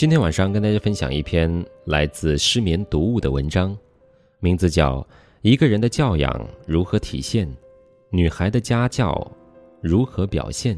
今天晚上跟大家分享一篇来自失眠读物的文章，名字叫《一个人的教养如何体现，女孩的家教如何表现》。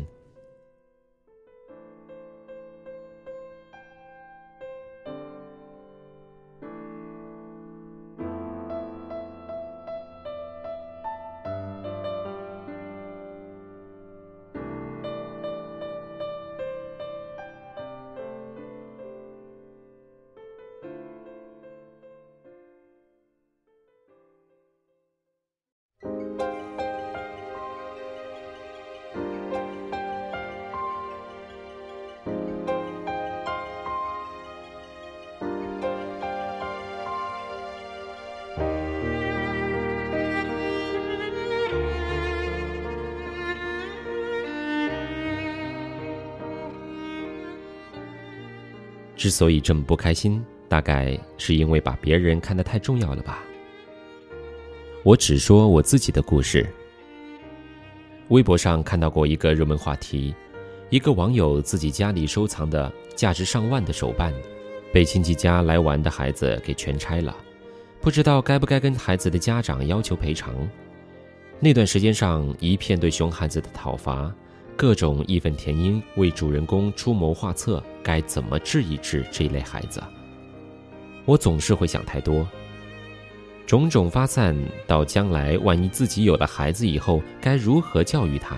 之所以这么不开心，大概是因为把别人看得太重要了吧。我只说我自己的故事。微博上看到过一个热门话题：一个网友自己家里收藏的价值上万的手办，被亲戚家来玩的孩子给全拆了，不知道该不该跟孩子的家长要求赔偿。那段时间上一片对熊孩子的讨伐。各种义愤填膺，为主人公出谋划策，该怎么治一治这一类孩子？我总是会想太多，种种发散到将来，万一自己有了孩子以后，该如何教育他？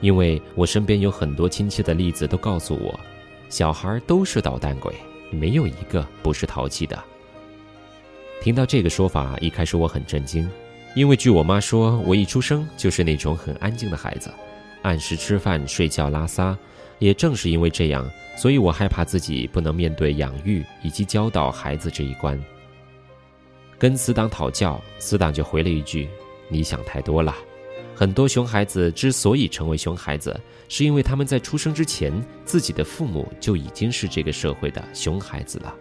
因为我身边有很多亲戚的例子都告诉我，小孩都是捣蛋鬼，没有一个不是淘气的。听到这个说法，一开始我很震惊，因为据我妈说，我一出生就是那种很安静的孩子。按时吃饭、睡觉、拉撒，也正是因为这样，所以我害怕自己不能面对养育以及教导孩子这一关。跟死党讨教，死党就回了一句：“你想太多了。”很多熊孩子之所以成为熊孩子，是因为他们在出生之前，自己的父母就已经是这个社会的熊孩子了。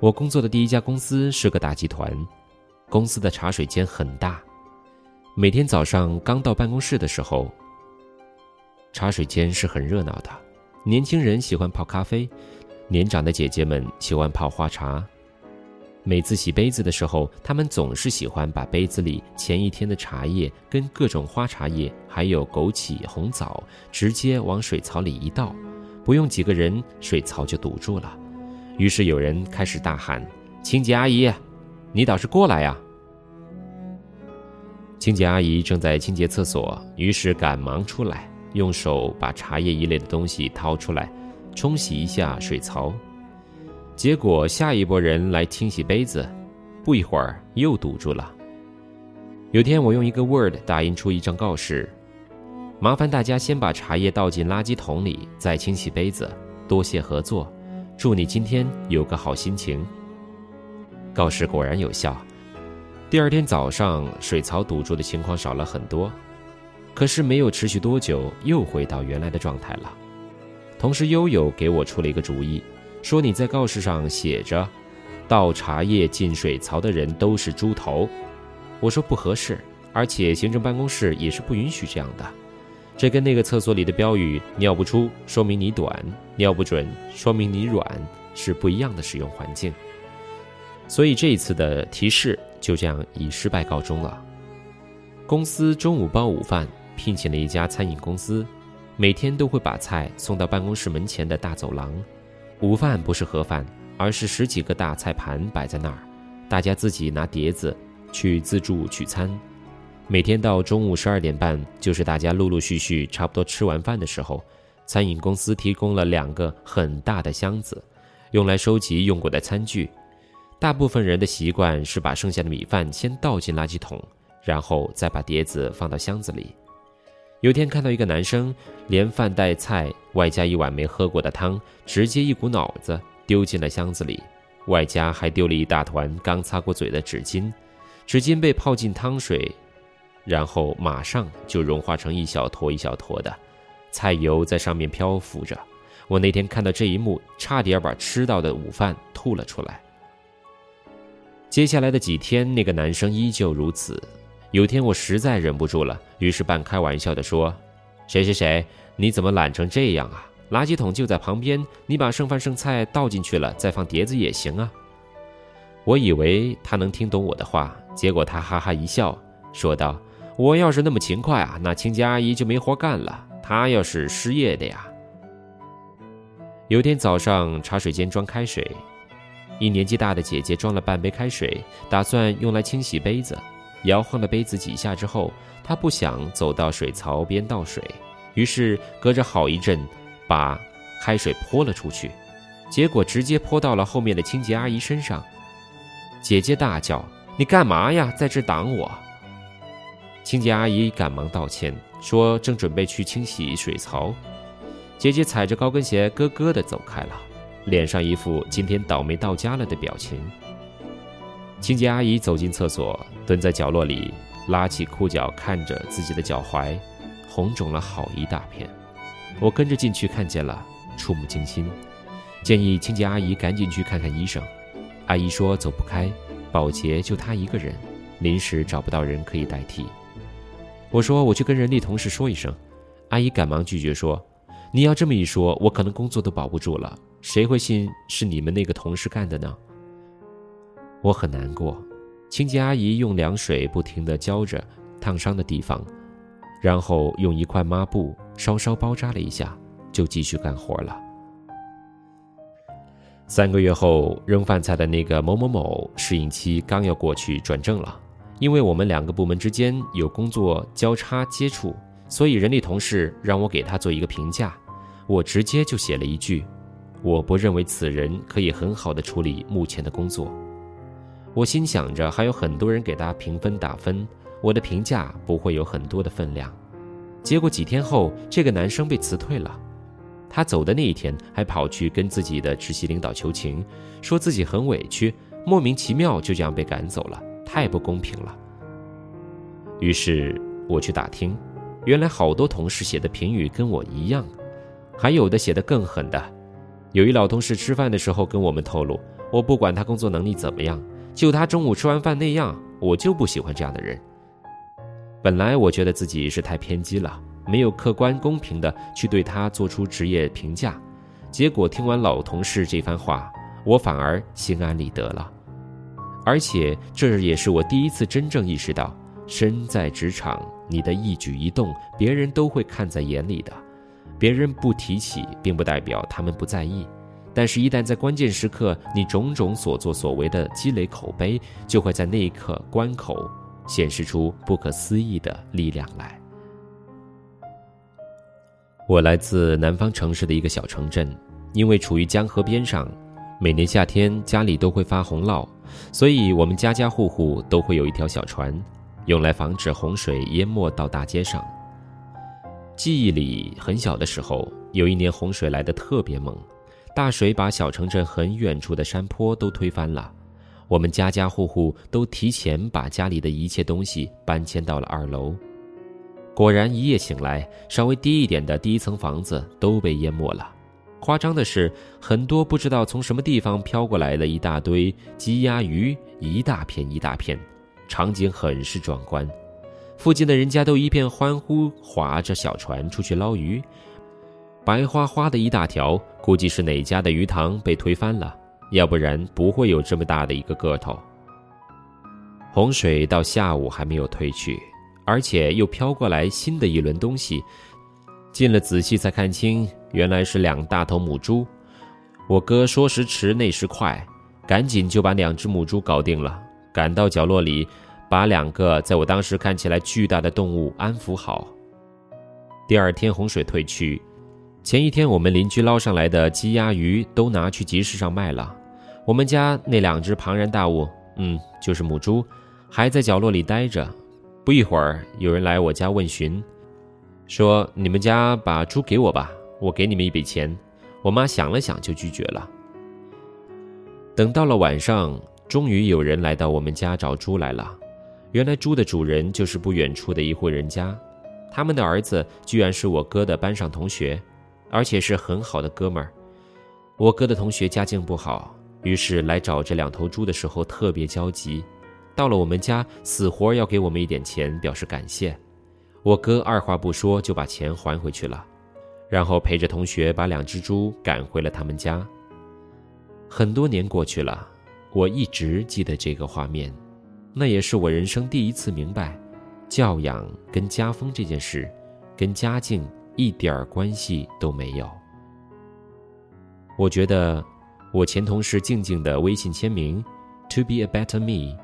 我工作的第一家公司是个大集团，公司的茶水间很大。每天早上刚到办公室的时候，茶水间是很热闹的。年轻人喜欢泡咖啡，年长的姐姐们喜欢泡花茶。每次洗杯子的时候，他们总是喜欢把杯子里前一天的茶叶跟各种花茶叶，还有枸杞、红枣，直接往水槽里一倒，不用几个人，水槽就堵住了。于是有人开始大喊：“清洁阿姨，你倒是过来呀！”清洁阿姨正在清洁厕所，于是赶忙出来，用手把茶叶一类的东西掏出来，冲洗一下水槽。结果下一波人来清洗杯子，不一会儿又堵住了。有天我用一个 Word 打印出一张告示：“麻烦大家先把茶叶倒进垃圾桶里，再清洗杯子。多谢合作，祝你今天有个好心情。”告示果然有效。第二天早上，水槽堵住的情况少了很多，可是没有持续多久，又回到原来的状态了。同时悠悠给我出了一个主意，说：“你在告示上写着，倒茶叶进水槽的人都是猪头。”我说不合适，而且行政办公室也是不允许这样的。这跟那个厕所里的标语“尿不出说明你短，尿不准说明你软”是不一样的使用环境。所以这一次的提示。就这样以失败告终了。公司中午包午饭，聘请了一家餐饮公司，每天都会把菜送到办公室门前的大走廊。午饭不是盒饭，而是十几个大菜盘摆在那儿，大家自己拿碟子去自助取餐。每天到中午十二点半，就是大家陆陆续续差不多吃完饭的时候，餐饮公司提供了两个很大的箱子，用来收集用过的餐具。大部分人的习惯是把剩下的米饭先倒进垃圾桶，然后再把碟子放到箱子里。有天看到一个男生连饭带菜，外加一碗没喝过的汤，直接一股脑子丢进了箱子里，外加还丢了一大团刚擦过嘴的纸巾。纸巾被泡进汤水，然后马上就融化成一小坨一小坨的，菜油在上面漂浮着。我那天看到这一幕，差点把吃到的午饭吐了出来。接下来的几天，那个男生依旧如此。有天我实在忍不住了，于是半开玩笑地说：“谁谁谁，你怎么懒成这样啊？垃圾桶就在旁边，你把剩饭剩菜倒进去了，再放碟子也行啊。”我以为他能听懂我的话，结果他哈哈一笑，说道：“我要是那么勤快啊，那清洁阿姨就没活干了，她要是失业的呀。”有天早上，茶水间装开水，一年纪大的姐姐装了半杯开水，打算用来清洗杯子。摇晃了杯子几下之后，她不想走到水槽边倒水，于是隔着好一阵，把开水泼了出去，结果直接泼到了后面的清洁阿姨身上。姐姐大叫：“你干嘛呀，在这挡我！”清洁阿姨赶忙道歉，说正准备去清洗水槽。姐姐踩着高跟鞋咯咯地走开了，脸上一副今天倒霉到家了的表情。清洁阿姨走进厕所，蹲在角落里，拉起裤脚看着自己的脚踝，红肿了好一大片。我跟着进去看见了，触目惊心，建议清洁阿姨赶紧去看看医生。阿姨说走不开，保洁就她一个人，临时找不到人可以代替。我说我去跟人力同事说一声，阿姨赶忙拒绝说。你要这么一说，我可能工作都保不住了。谁会信是你们那个同事干的呢？我很难过。清洁阿姨用凉水不停地浇着烫伤的地方，然后用一块抹布稍稍包扎了一下，就继续干活了。三个月后，扔饭菜的那个某某某适应期刚要过去，转正了。因为我们两个部门之间有工作交叉接触。所以，人力同事让我给他做一个评价，我直接就写了一句：“我不认为此人可以很好的处理目前的工作。”我心想着还有很多人给他评分打分，我的评价不会有很多的分量。结果几天后，这个男生被辞退了。他走的那一天，还跑去跟自己的直系领导求情，说自己很委屈，莫名其妙就这样被赶走了，太不公平了。于是我去打听。原来好多同事写的评语跟我一样，还有的写的更狠的。有一老同事吃饭的时候跟我们透露：“我不管他工作能力怎么样，就他中午吃完饭那样，我就不喜欢这样的人。”本来我觉得自己是太偏激了，没有客观公平的去对他做出职业评价。结果听完老同事这番话，我反而心安理得了。而且这也是我第一次真正意识到。身在职场，你的一举一动，别人都会看在眼里的。别人不提起，并不代表他们不在意。但是，一旦在关键时刻，你种种所作所为的积累口碑，就会在那一刻关口显示出不可思议的力量来。我来自南方城市的一个小城镇，因为处于江河边上，每年夏天家里都会发洪涝，所以我们家家户户都会有一条小船。用来防止洪水淹没到大街上。记忆里很小的时候，有一年洪水来得特别猛，大水把小城镇很远处的山坡都推翻了。我们家家户户都提前把家里的一切东西搬迁到了二楼。果然，一夜醒来，稍微低一点的第一层房子都被淹没了。夸张的是，很多不知道从什么地方飘过来的一大堆鸡鸭鱼，一大片一大片。场景很是壮观，附近的人家都一片欢呼，划着小船出去捞鱼，白花花的一大条，估计是哪家的鱼塘被推翻了，要不然不会有这么大的一个个头。洪水到下午还没有退去，而且又飘过来新的一轮东西，近了仔细才看清，原来是两大头母猪。我哥说时迟那时快，赶紧就把两只母猪搞定了。赶到角落里，把两个在我当时看起来巨大的动物安抚好。第二天洪水退去，前一天我们邻居捞上来的鸡鸭鱼都拿去集市上卖了。我们家那两只庞然大物，嗯，就是母猪，还在角落里待着。不一会儿，有人来我家问询，说：“你们家把猪给我吧，我给你们一笔钱。”我妈想了想就拒绝了。等到了晚上。终于有人来到我们家找猪来了，原来猪的主人就是不远处的一户人家，他们的儿子居然是我哥的班上同学，而且是很好的哥们儿。我哥的同学家境不好，于是来找这两头猪的时候特别焦急，到了我们家死活要给我们一点钱表示感谢。我哥二话不说就把钱还回去了，然后陪着同学把两只猪赶回了他们家。很多年过去了，我一直记得这个画面，那也是我人生第一次明白，教养跟家风这件事，跟家境一点儿关系都没有。我觉得，我前同事静静的微信签名 “To be a better me”，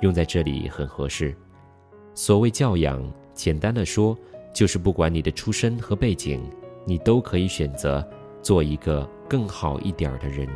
用在这里很合适。所谓教养，简单的说，就是不管你的出身和背景，你都可以选择做一个更好一点的人。